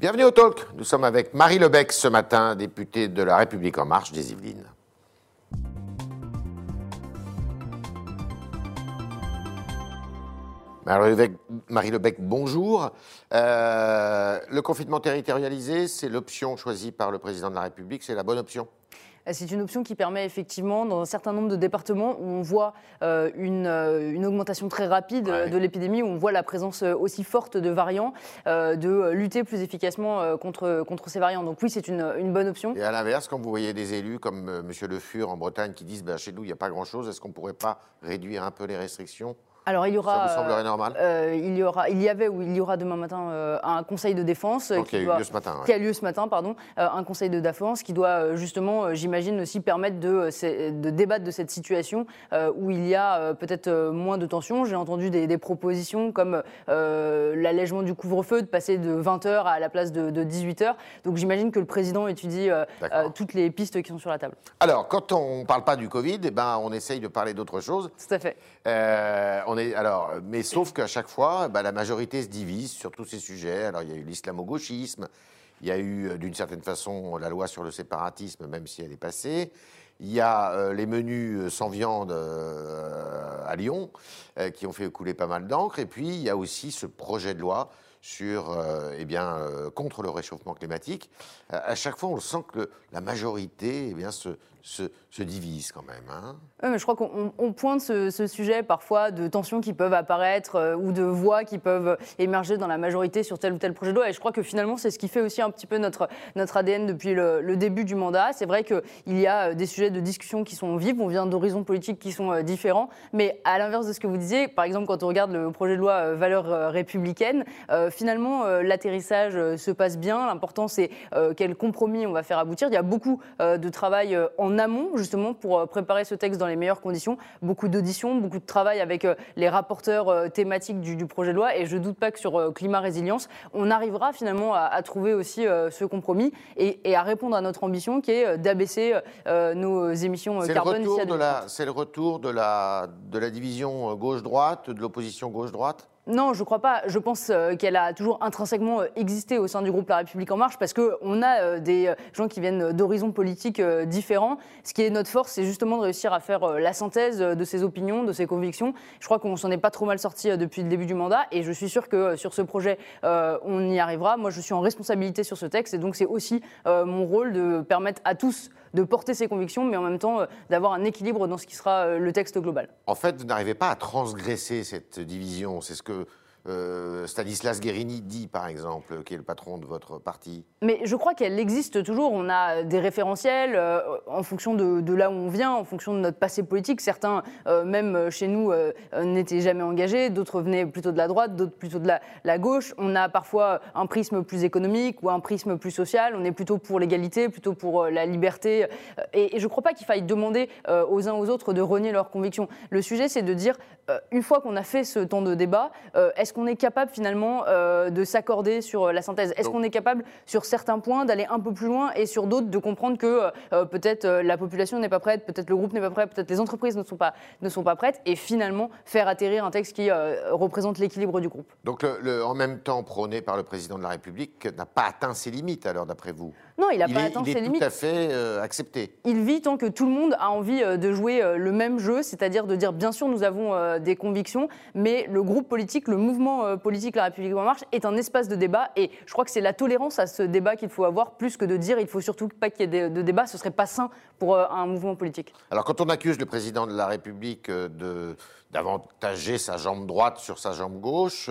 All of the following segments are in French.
Bienvenue au Talk. Nous sommes avec Marie Lebec ce matin, députée de La République En Marche des Yvelines. Marie Lebec, bonjour. Euh, le confinement territorialisé, c'est l'option choisie par le président de la République, c'est la bonne option? C'est une option qui permet effectivement, dans un certain nombre de départements où on voit euh, une, euh, une, augmentation très rapide de l'épidémie, où on voit la présence aussi forte de variants, de lutter plus efficacement contre, contre ces variants. Donc oui, c'est une, une, bonne option. Et à l'inverse, quand vous voyez des élus comme M. Le Fur en Bretagne qui disent ben, chez nous, il n'y a pas grand-chose, est-ce qu'on ne pourrait pas réduire un peu les restrictions? Alors il y aura. Ça vous semblerait normal euh, Il y aura, il y avait ou il y aura demain matin euh, un conseil de défense qui, a lieu ce matin, qui, a lieu ce matin, pardon, euh, un conseil de défense qui doit justement, j'imagine aussi permettre de, de, débattre de cette situation où il y a peut-être moins de tensions. J'ai entendu des, propositions comme l'allègement du couvre-feu, de passer de 20 h à la place de, 18 h Donc j'imagine que le président étudie toutes les pistes qui sont sur la table. Alors quand on ne parle pas du Covid, eh ben on essaye de parler d'autre chose. Tout à fait. on alors, mais sauf qu'à chaque fois, bah, la majorité se divise sur tous ces sujets. Alors, il y a eu l'islamo-gauchisme, il y a eu, euh, d'une certaine façon, la loi sur le séparatisme, même si elle est passée. Il y a euh, les menus euh, sans viande à Lyon, qui ont fait couler pas mal d'encre. Et puis, il y a aussi ce projet de loi sur, eh bien, contre le réchauffement climatique. à chaque fois, on sent que la majorité eh bien, se, se, divisent quand même. Hein. mais je crois qu'on pointe ce, sujet parfois de tensions qui peuvent apparaître euh, ou de voix qui peuvent émerger dans la majorité sur tel ou tel projet de loi. Et je crois que finalement, c'est ce qui fait aussi un petit peu notre, notre ADN depuis le, début du mandat. C'est vrai qu'il y a euh, des sujets de discussion qui sont vifs, on vient d'horizons politiques qui sont euh, différents. Mais à l'inverse de ce que vous disiez, par exemple, quand on regarde le projet de loi valeurs républicaines, finalement, l'atterrissage se passe bien. L'important, c'est quel compromis on va faire aboutir. Il y a beaucoup de travail en amont, justement, pour euh, préparer ce texte dans les meilleures conditions. Beaucoup d'auditions, beaucoup de travail avec euh, les rapporteurs euh, thématiques du, projet de loi. Et je ne doute pas que sur climat résilience, on arrivera finalement à, trouver aussi ce compromis et, à répondre à notre ambition qui est d'abaisser nos émissions carbone. C'est le retour de la, de la division gauche-droite, de l'opposition gauche-droite? Non, je ne crois pas. Je pense euh, qu'elle a toujours intrinsèquement euh, existé au sein du groupe La République En Marche parce qu'on a euh, des gens qui viennent d'horizons politiques différents. Ce qui est notre force, c'est justement de réussir à faire la synthèse de ses opinions, de ses convictions. Je crois qu'on s'en est pas trop mal sorti depuis le début du mandat et je suis sûr que sur ce projet, on y arrivera. Moi, je suis en responsabilité sur ce texte et donc c'est aussi mon rôle de permettre à tous de porter ses convictions, mais en même temps d'avoir un équilibre dans ce qui sera le texte global. En fait, vous n'arrivez pas à transgresser cette division. C'est ce que euh, Stanislas Guérini dit, par exemple, qui est le patron de votre parti Mais je crois qu'elle existe toujours. On a des référentiels euh, en fonction de, là où on vient, en fonction de notre passé politique. Certains, euh, même chez nous, n'étaient jamais engagés, d'autres venaient plutôt de la droite, d'autres plutôt de la, gauche. On a parfois un prisme plus économique ou un prisme plus social. On est plutôt pour l'égalité, plutôt pour la liberté. Et, je ne crois pas qu'il faille demander aux uns aux autres de renier leurs convictions. Le sujet, c'est de dire, une fois qu'on a fait ce temps de débat, est-ce qu'on est capable finalement euh, de s'accorder sur euh, la synthèse? Est-ce qu'on est capable sur certains points d'aller un peu plus loin et sur d'autres de comprendre que euh, peut-être la population n'est pas prête, peut-être le groupe n'est pas prêt, peut-être les entreprises ne sont pas, ne sont pas prêtes et finalement faire atterrir un texte qui représente l'équilibre du groupe? Donc le, en même temps prôné par le président de la République n'a pas atteint ses limites alors d'après vous? Non, il n'a pas atteint ses limites. Il est tout à fait accepté. Il vit tant que tout le monde a envie de jouer le même jeu, c'est-à-dire de dire bien sûr nous avons des convictions, mais le groupe politique, le mouvement euh, politique La République en marche est un espace de débat et je crois que c'est la tolérance à ce débat qu'il faut avoir plus que de dire il faut surtout pas qu'il y ait de, débat, ce serait pas sain pour euh, un mouvement politique. Alors quand on accuse le président de la République euh, de d'avantager sa jambe droite sur sa jambe gauche,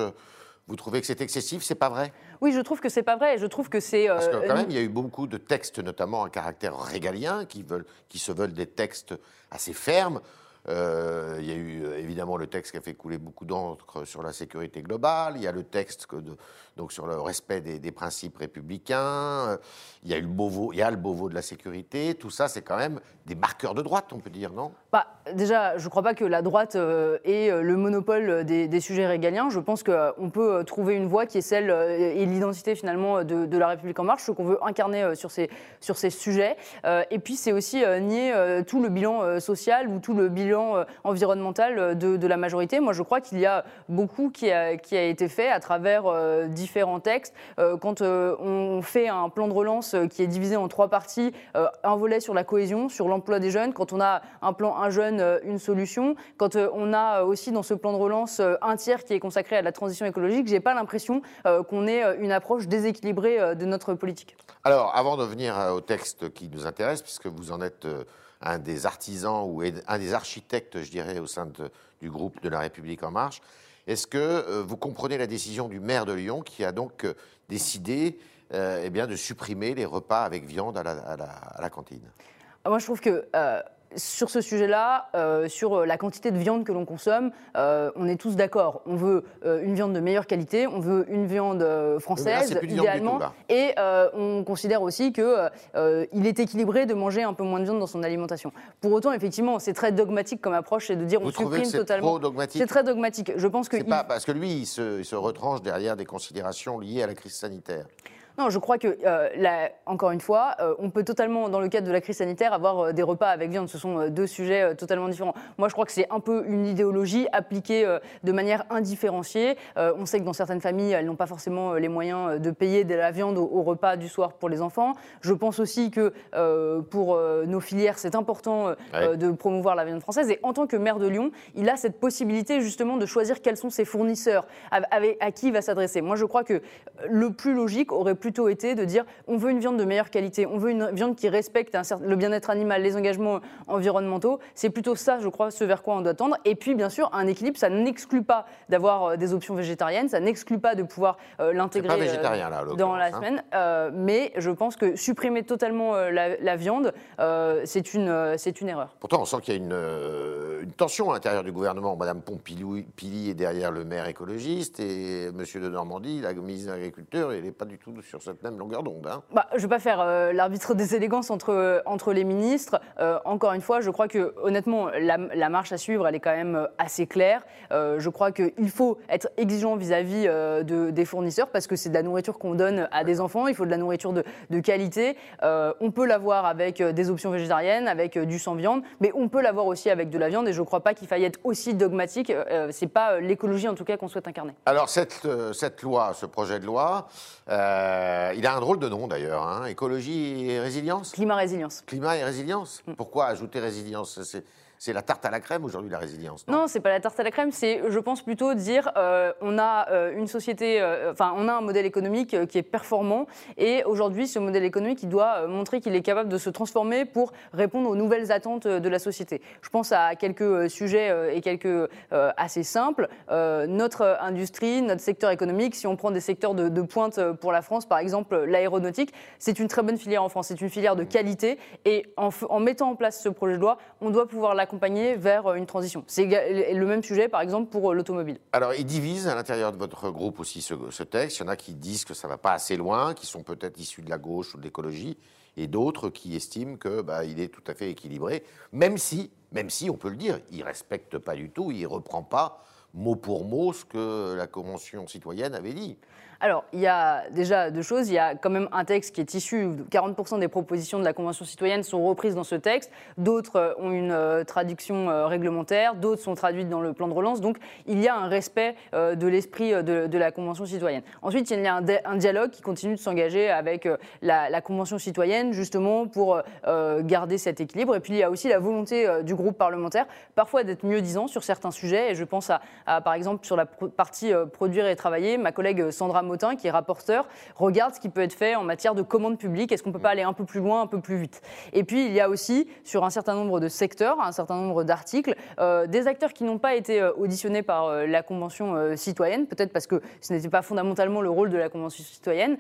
vous trouvez que c'est excessif, c'est pas vrai? Oui, je trouve que c'est pas vrai. Je trouve que c'est. Parce que quand même, il y a eu beaucoup de textes, notamment à caractère régalien, qui veulent, qui se veulent des textes assez fermes. Euh, il y a eu euh, évidemment le texte qui a fait couler beaucoup d'encre sur la sécurité globale. Il y a le texte donc sur le respect des, principes républicains. Il y a eu le Beauvau, il y a le Beauvau de la sécurité. Tout ça, c'est quand même des marqueurs de droite, on peut dire, non? Bah, Déjà, je ne crois pas que la droite euh, ait le monopole des, sujets régaliens. Je pense qu'on peut trouver une voie qui est celle et l'identité finalement de, la République en marche, ce qu'on veut incarner sur ces, sur ces sujets. et puis, c'est aussi nier tout le bilan social ou tout le bilan bilan environnemental de, la majorité. Moi, je crois qu'il y a beaucoup qui a, qui a, été fait à travers différents textes. quand on fait un plan de relance qui est divisé en trois parties, un volet sur la cohésion, sur l'emploi des jeunes, quand on a un plan un jeune, une solution, quand on a aussi dans ce plan de relance un tiers qui est consacré à la transition écologique, j'ai pas l'impression qu'on ait une approche déséquilibrée de notre politique. Alors, avant de venir au texte qui nous intéresse, puisque vous en êtes un des artisans ou un des architectes, je dirais, au sein du groupe de la République en marche. Est-ce que euh, vous comprenez la décision du maire de Lyon qui a donc euh, décidé euh, eh bien, de supprimer les repas avec viande à la, cantine? Moi, je trouve que sur ce sujet-là, euh, sur la quantité de viande que l'on consomme, euh, on est tous d'accord. On veut euh, une viande de meilleure qualité, on veut une viande française, idéalement, et on considère aussi qu'il est équilibré de manger un peu moins de viande dans son alimentation. Pour autant, effectivement, c'est très dogmatique comme approche, c'est de dire Vous on supprime que totalement. Trop dogmatique c'est très dogmatique. Je pense que. Pas parce que lui, il se, il se retranche derrière des considérations liées à la crise sanitaire. Non, je crois que, euh, encore une fois, euh, on peut totalement, dans le cadre de la crise sanitaire, avoir euh, des repas avec viande. Ce sont deux sujets totalement différents. Moi, je crois que c'est un peu une idéologie appliquée de manière indifférenciée. on sait que dans certaines familles, elles n'ont pas forcément les moyens de payer de la viande au, repas du soir pour les enfants. Je pense aussi que pour nos filières, c'est important de promouvoir la viande française. Et en tant que maire de Lyon, il a cette possibilité justement de choisir quels sont ses fournisseurs, à, à qui il va s'adresser. Moi, je crois que le plus logique aurait pu plutôt été de dire on veut une viande de meilleure qualité, on veut une viande qui respecte un certain, le bien-être animal, les engagements environnementaux. C'est plutôt ça, je crois, ce vers quoi on doit tendre. Et puis, bien sûr, un équilibre, ça n'exclut pas d'avoir euh, des options végétariennes, ça n'exclut pas de pouvoir euh, l'intégrer euh, dans la hein. semaine. mais je pense que supprimer totalement la, viande, c'est une, c'est une erreur. Pourtant, on sent qu'il y a une, une, tension à l'intérieur du gouvernement. Madame Pompili est derrière le maire écologiste et Monsieur de Normandie, la ministre de l'Agriculture, il n'est pas du tout sur cette même longueur d'onde. Hein. Bah, je ne vais pas faire euh, l'arbitre des élégances entre, euh, entre les ministres. Euh, encore une fois, je crois que honnêtement, la, marche à suivre, elle est quand même assez claire. je crois qu'il faut être exigeant vis-à-vis de, des fournisseurs parce que c'est de la nourriture qu'on donne à des enfants. Il faut de la nourriture de, de qualité. on peut l'avoir avec des options végétariennes, avec du sans viande, mais on peut l'avoir aussi avec de la viande. Et je ne crois pas qu'il faille être aussi dogmatique. c'est pas l'écologie en tout cas qu'on souhaite incarner. Alors cette, cette loi, ce projet de loi. Euh, il a un drôle de nom d'ailleurs, hein. écologie et résilience? Climat résilience. Climat et résilience? Mm. Pourquoi ajouter résilience? C'est la tarte à la crème aujourd'hui, la résilience Non, non c'est pas la tarte à la crème, c'est, je pense, plutôt dire euh, on a euh, une société, euh, enfin, on a un modèle économique qui est performant et aujourd'hui, ce modèle économique, il doit montrer qu'il est capable de se transformer pour répondre aux nouvelles attentes de la société. Je pense à quelques sujets et quelques assez simples. notre industrie, notre secteur économique, si on prend des secteurs de, de pointe pour la France, par exemple l'aéronautique, c'est une très bonne filière en France, c'est une filière de qualité et en, en mettant en place ce projet de loi, on doit pouvoir la accompagner vers euh, une transition. C'est le même sujet, par exemple, pour euh, l'automobile. Alors, il divise à l'intérieur de votre groupe aussi ce, texte. Il y en a qui disent que ça ne va pas assez loin, qui sont peut-être issus de la gauche ou de l'écologie, et d'autres qui estiment que bah, est tout à fait équilibré, même si, même si, on peut le dire, il respecte pas du tout, il reprend pas mot pour mot ce que la Convention citoyenne avait dit. Alors, il y a déjà deux choses. Il y a quand même un texte qui est issu, 40% des propositions de la Convention citoyenne sont reprises dans ce texte, d'autres euh, ont une euh, traduction euh, réglementaire, d'autres sont traduites dans le plan de relance. Donc, il y a un respect de l'esprit de, la Convention citoyenne. Ensuite, il y a un, dialogue qui continue de s'engager avec la, Convention citoyenne, justement, pour garder cet équilibre. Et puis, il y a aussi la volonté du groupe parlementaire, parfois d'être mieux disant sur certains sujets. Et je pense à, par exemple, sur la partie produire et travailler, ma collègue Sandra Motin, qui est rapporteur, regarde ce qui peut être fait en matière de commande publique. Est-ce qu'on ne peut pas aller un peu plus loin, un peu plus vite? Et puis, il y a aussi, sur un certain nombre de secteurs, un certain nombre d'articles, euh, des acteurs qui n'ont pas été euh, auditionnés par euh, la Convention citoyenne, peut-être parce que ce n'était pas fondamentalement le rôle de la Convention citoyenne,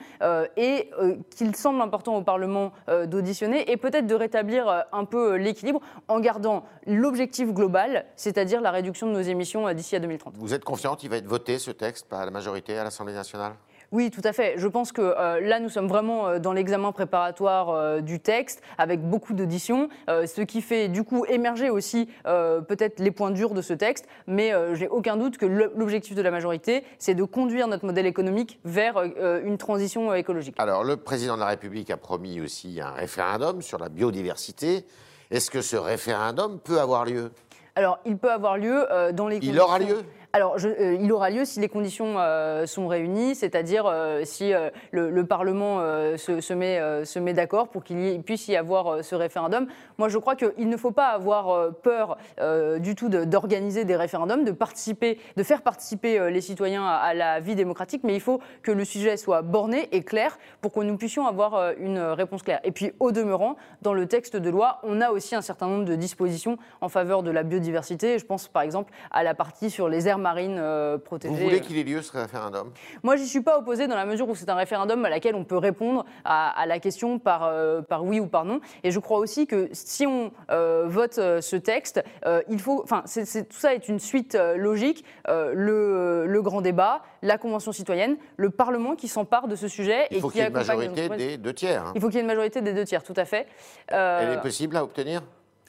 et qu'il semble important au Parlement d'auditionner, et peut-être de rétablir un peu l'équilibre en gardant l'objectif global, c'est-à-dire la réduction de nos émissions d'ici à 2030. Vous êtes confiante? Qu'il va être voté, ce texte, par la majorité à l'Assemblée nationale? Oui, tout à fait. Je pense que euh, là, nous sommes vraiment euh, dans l'examen préparatoire euh, du texte, avec beaucoup d'auditions, ce qui fait du coup émerger aussi peut-être les points durs de ce texte, mais j'ai aucun doute que l'objectif de la majorité, c'est de conduire notre modèle économique vers une transition écologique. Alors, le président de la République a promis aussi un référendum sur la biodiversité. Est-ce que ce référendum peut avoir lieu? Alors, il peut avoir lieu dans les Il aura lieu? Alors, euh, il aura lieu si les conditions euh, sont réunies, c'est-à-dire euh, si le, Parlement se, met, d'accord pour qu'il puisse y avoir ce référendum. Moi, je crois qu'il ne faut pas avoir peur du tout d'organiser des référendums, de participer, de faire participer les citoyens à, la vie démocratique, mais il faut que le sujet soit borné et clair pour que nous puissions avoir une réponse claire. Et puis, au demeurant, dans le texte de loi, on a aussi un certain nombre de dispositions en faveur de la biodiversité. Je pense par exemple à la partie sur les aires marine euh, protégée. Vous voulez qu'il ait lieu ce référendum? Moi, j'y suis pas opposé dans la mesure où c'est un référendum à laquelle on peut répondre à, la question par, euh, par oui ou par non. Et je crois aussi que si on euh, vote ce texte, il faut, enfin, tout ça est une suite logique. Le, le, grand débat, la convention citoyenne, le Parlement qui s'empare de ce sujet il faut qu'il y ait une majorité des deux tiers. Hein. Il faut qu'il y ait une majorité des deux tiers, tout à fait. Elle est possible à obtenir?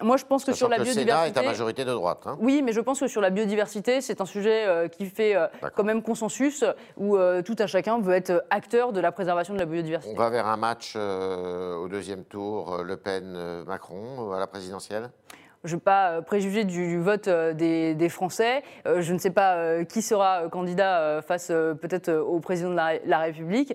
Moi, je pense que sur la biodiversité. Le Sénat est à majorité de droite. Hein. Oui, mais je pense que sur la biodiversité, c'est un sujet euh, qui fait euh, quand même consensus, où euh, tout un chacun veut être acteur de la préservation de la biodiversité. On va vers un match au deuxième tour, Le Pen-Macron à la présidentielle? Je ne veux pas préjuger du, vote des, Français. je ne sais pas qui sera candidat face peut-être au président de la République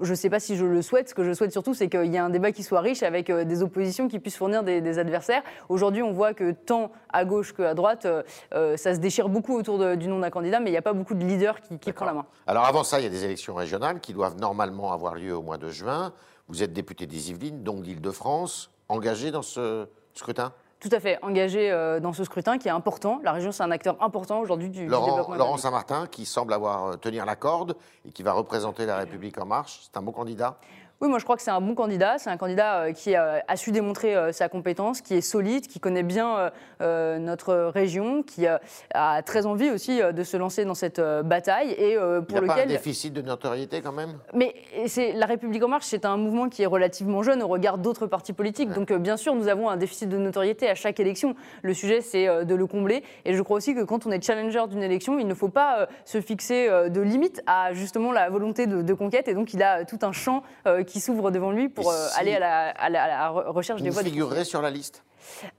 je ne sais pas si je le souhaite. Ce que je souhaite surtout, c'est qu'il y ait un débat qui soit riche avec euh, des oppositions qui puissent fournir des, adversaires. Aujourd'hui, on voit que tant à gauche qu'à droite, euh, euh, ça se déchire beaucoup autour du nom d'un candidat, mais il n'y a pas beaucoup de leaders qui, qui prennent la main. Alors avant ça, il y a des élections régionales qui doivent normalement avoir lieu au mois de juin. Vous êtes député des Yvelines, donc d'Île-de-France, engagé dans ce scrutin? Tout à fait engagé euh, dans ce scrutin qui est important. La région, c'est un acteur important aujourd'hui du, Laurent, développement. Laurent Saint-Martin, qui semble avoir euh, tenir la corde et qui va représenter la République en marche, c'est un bon candidat? Oui, moi je crois que c'est un bon candidat. C'est un candidat euh, qui a, su démontrer euh, sa compétence, qui est solide, qui connaît bien euh, notre région, qui a très envie aussi de se lancer dans cette bataille et pour Il lequel. Pas un déficit de notoriété quand même? Mais c'est la République en marche, c'est un mouvement qui est relativement jeune au regard d'autres partis politiques. Donc bien sûr, nous avons un déficit de notoriété à chaque élection. Le sujet, c'est de le combler. Et je crois aussi que quand on est challenger d'une élection, il ne faut pas se fixer de limites à justement la volonté de, de, conquête. Et donc il a tout un champ qui s'ouvre devant lui pour euh, aller à la, recherche des voix. Vous figurerez sur la liste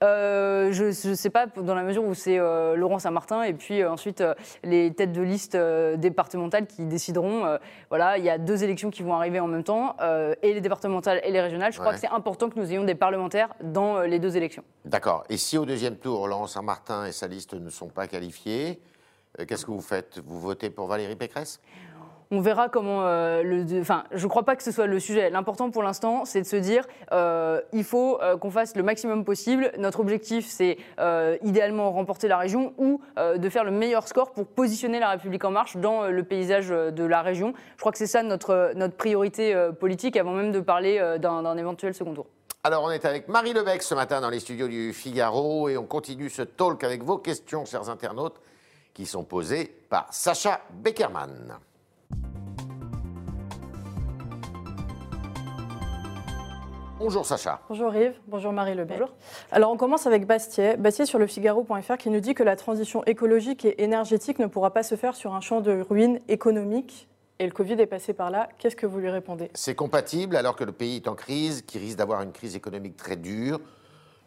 euh, je ne sais pas, dans la mesure où c'est euh, Laurent Saint-Martin et puis ensuite les têtes de liste départementales qui décideront. voilà, il y a deux élections qui vont arriver en même temps, et les départementales et les régionales. Je crois que c'est important que nous ayons des parlementaires dans les deux élections. D'accord. Et si au deuxième tour, Laurent Saint-Martin et sa liste ne sont pas qualifiés, qu'est-ce que vous faites? Vous votez pour Valérie Pécresse? On verra comment euh, le. Enfin, je ne crois pas que ce soit le sujet. L'important pour l'instant, c'est de se dire euh, il faut euh, qu'on fasse le maximum possible. Notre objectif, c'est idéalement remporter la région ou de faire le meilleur score pour positionner la République en marche dans le paysage de la région. Je crois que c'est ça notre, notre priorité politique avant même de parler d'un éventuel second tour. Alors, on est avec Marie Lebec ce matin dans les studios du Figaro et on continue ce talk avec vos questions, chers internautes, qui sont posées par Sacha Beckerman. Bonjour Sacha. Bonjour Yves, bonjour Marie Le Bonjour. Alors on commence avec Bastier, Bastier sur le Figaro.fr qui nous dit que la transition écologique et énergétique ne pourra pas se faire sur un champ de ruines économiques. Et le Covid est passé par là. Qu'est-ce que vous lui répondez? C'est compatible alors que le pays est en crise, qui risque d'avoir une crise économique très dure,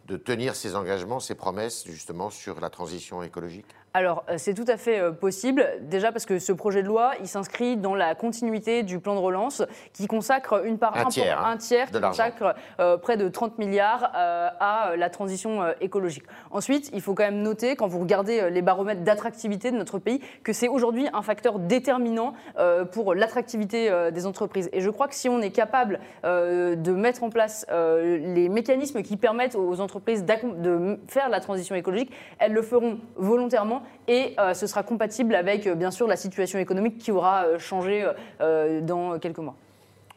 de tenir ses engagements, ses promesses justement sur la transition écologique? Alors, euh, c'est tout à fait euh, possible. Déjà parce que ce projet de loi, il s'inscrit dans la continuité du plan de relance qui consacre une part un tiers, un tiers qui consacre euh, près de 30 milliards à la transition écologique. Ensuite, il faut quand même noter, quand vous regardez les baromètres d'attractivité de notre pays, que c'est aujourd'hui un facteur déterminant pour l'attractivité des entreprises. Et je crois que si on est capable de mettre en place les mécanismes qui permettent aux entreprises de faire la transition écologique, elles le feront volontairement et euh, ce sera compatible avec, euh, bien sûr, la situation économique qui aura euh, changé dans quelques mois.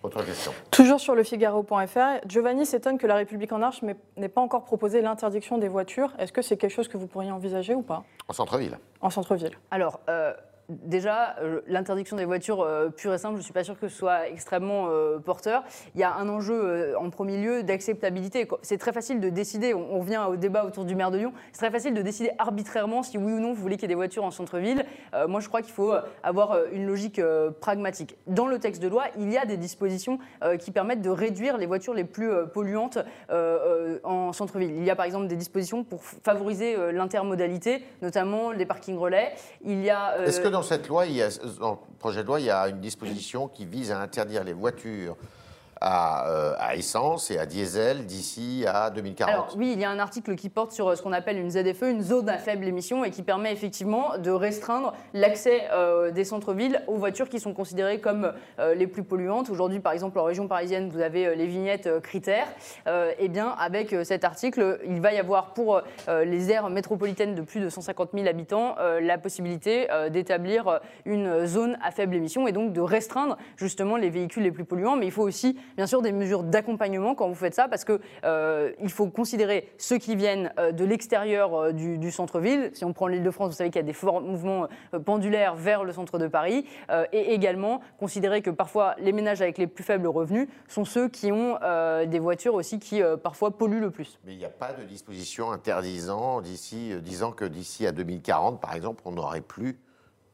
Autre question. Toujours sur le Figaro.fr, Giovanni s'étonne que la République en marche n'ait pas encore proposé l'interdiction des voitures. Est-ce que c'est quelque chose que vous pourriez envisager ou pas? En centre-ville. En centre-ville. Alors, déjà, l'interdiction des voitures pure et simple, je ne suis pas sûr que ce soit extrêmement porteur. Il y a un enjeu en premier lieu d'acceptabilité. C'est très facile de décider, on, revient au débat autour du maire de Lyon, c'est très facile de décider arbitrairement si oui ou non vous voulez qu'il y ait des voitures en centre-ville. moi, je crois qu'il faut avoir une logique pragmatique. Dans le texte de loi, il y a des dispositions qui permettent de réduire les voitures les plus polluantes en centre-ville. Il y a par exemple des dispositions pour favoriser l'intermodalité, notamment les parkings relais. Il y a. Dans cette loi, il y a, dans le projet de loi, il y a une disposition qui vise à interdire les voitures euh, à, essence et à diesel d'ici à 2040. Alors oui, il y a un article qui porte sur euh, ce qu'on appelle une ZFE, une zone à faible émission, et qui permet effectivement de restreindre l'accès euh, des centres-villes aux voitures qui sont considérées comme les plus polluantes. Aujourd'hui, par exemple, en région parisienne, vous avez les vignettes critères. eh bien, avec cet article, il va y avoir pour les aires métropolitaines de plus de 150 000 habitants la possibilité d'établir une zone à faible émission et donc de restreindre justement les véhicules les plus polluants. Mais il faut aussi bien sûr des mesures d'accompagnement quand vous faites ça, parce qu'il euh, faut considérer ceux qui viennent euh, de l'extérieur euh, du, centre-ville. Si on prend l'île de France, vous savez qu'il y a des forts mouvements pendulaires vers le centre de Paris, et également considérer que parfois les ménages avec les plus faibles revenus sont ceux qui ont des voitures aussi qui parfois polluent le plus. Mais il n'y a pas de disposition interdisant d'ici, disant que d'ici à 2040, par exemple, on n'aurait plus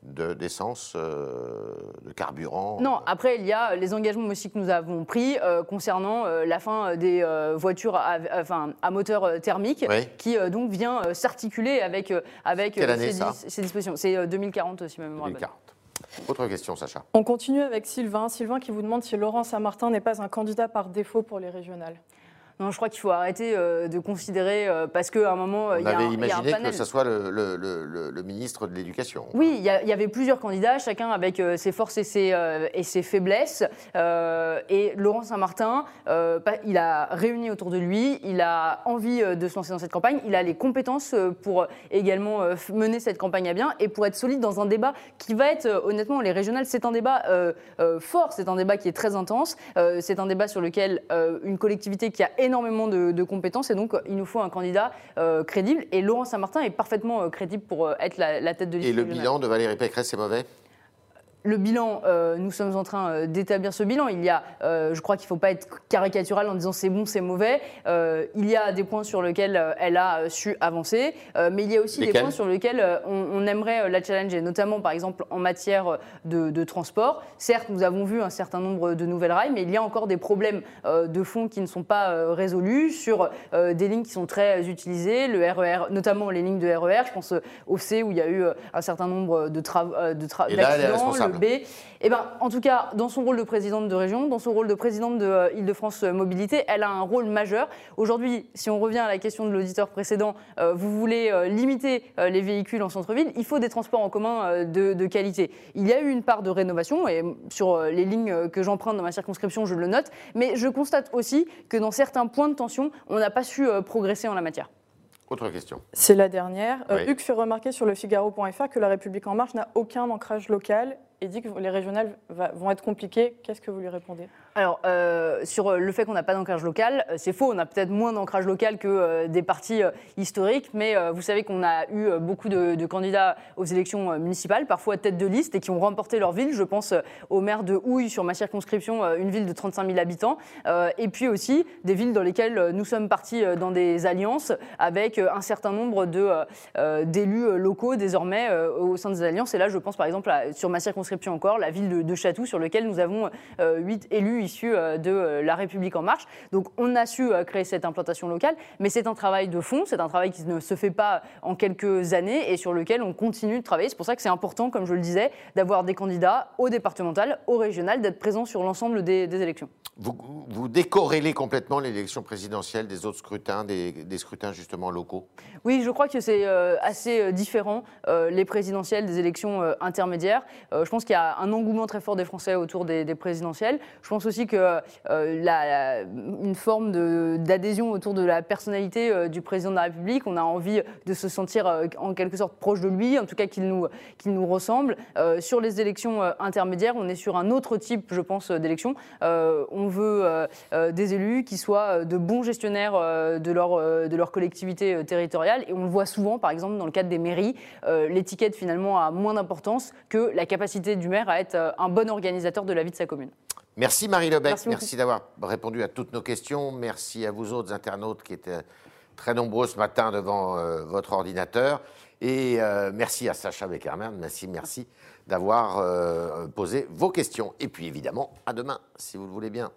d'essence, euh, de, carburant Non, après, il y a les engagements aussi que nous avons pris euh, concernant euh, la fin des voitures à, enfin, à moteur thermique, qui donc vient s'articuler avec, avec ces, dispositions. C'est 2040, si même 2040. Autre question, Sacha. On continue avec Sylvain. Sylvain qui vous demande si Laurent Saint-Martin n'est pas un candidat par défaut pour les régionales. Non, je crois qu'il faut arrêter euh, de considérer, euh, parce qu'à un moment, il y, a un, que ce soit le, le, ministre de l'Éducation. Oui, il y, avait plusieurs candidats, chacun avec euh, ses forces et ses, et ses faiblesses. et Laurent Saint-Martin, il a réuni autour de lui, il a envie de se lancer dans cette campagne, il a les compétences pour également mener cette campagne à bien et pour être solide dans un débat qui va être, honnêtement, les régionales, c'est un débat fort, c'est un débat qui est très intense, c'est un débat sur lequel une collectivité qui a énormément énormément de, compétences et donc il nous faut un candidat euh, crédible. Et Laurent Saint-Martin est parfaitement euh, crédible pour euh, être la, tête de liste. Et le bilan de Valérie Pécresse, c'est mauvais? Le bilan, euh, nous sommes en train euh, d'établir ce bilan. Il y a, euh, je crois qu'il ne faut pas être caricatural en disant c'est bon, c'est mauvais. il y a des points sur lesquels elle a su avancer, mais il y a aussi des points sur lesquels on, aimerait la challenger, notamment par exemple en matière de, transport. Certes, nous avons vu un certain nombre de nouvelles rails, mais il y a encore des problèmes de fond qui ne sont pas résolus sur des lignes qui sont très utilisées, le RER, e notamment les lignes de RER. Je pense au C où il y a eu un certain nombre de travaux. De B. Eh ben, en tout cas, dans son rôle de présidente de région, dans son rôle de présidente de euh, Île-de-France Mobilité, elle a un rôle majeur. Aujourd'hui, si on revient à la question de l'auditeur précédent, euh, vous voulez euh, limiter les véhicules en centre-ville, il faut des transports en commun de, de, qualité. Il y a eu une part de rénovation, et sur les lignes que j'emprunte dans ma circonscription, je le note, mais je constate aussi que dans certains points de tension, on n'a pas su progresser en la matière. Autre question. C'est la dernière. Hugues fait remarquer sur le Figaro.fr que la République En Marche n'a aucun ancrage local et dit que les régionales vont être compliquées. Qu'est-ce que vous lui répondez? Alors, euh, sur le fait qu'on n'a pas d'ancrage local, euh, c'est faux. On a peut-être moins d'ancrage local que euh, des partis historiques, mais vous savez qu'on a eu beaucoup de, candidats aux élections municipales, parfois tête de liste, et qui ont remporté leur ville. Je pense au maire de Houille, sur ma circonscription, une ville de 35 000 habitants, et puis aussi des villes dans lesquelles nous sommes partis dans des alliances avec un certain nombre d'élus locaux désormais au sein des alliances. Et là, je pense par exemple sur ma circonscription, encore, la ville de, de, sur lequel nous avons euh, huit élus issus euh, de euh, La République En Marche. Donc on a su créer cette implantation locale, mais c'est un travail de fond, c'est un travail qui ne se fait pas en quelques années et sur lequel on continue de travailler. C'est pour ça que c'est important, comme je le disais, d'avoir des candidats au départemental, au régional, d'être présents sur l'ensemble des, élections. Vous, vous décorrélez complètement l'élection présidentielle des autres scrutins, des, scrutins justement locaux? Oui, je crois que c'est assez différent, les présidentielles des élections intermédiaires. je pense qu'il y a un engouement très fort des Français autour des, présidentielles. Je pense aussi que euh, la, une forme d'adhésion autour de la personnalité euh, du président de la République, on a envie de se sentir euh, en quelque sorte proche de lui, en tout cas qu'il nous, qu'il nous ressemble. sur les élections intermédiaires, on est sur un autre type, je pense, d'élection. on veut des élus qui soient de bons gestionnaires de leur, de leur collectivité territoriale. Et on le voit souvent, par exemple, dans le cadre des mairies, l'étiquette finalement a moins d'importance que la capacité du maire à être un bon organisateur de la vie de sa commune. Merci Marie Lebec, merci, merci d'avoir répondu à toutes nos questions. Merci à vous autres internautes qui étaient très nombreux ce matin devant euh, votre ordinateur. Et euh, merci à Sacha Beckerman, merci, merci d'avoir euh, posé vos questions. Et puis évidemment, à demain, si vous le voulez bien.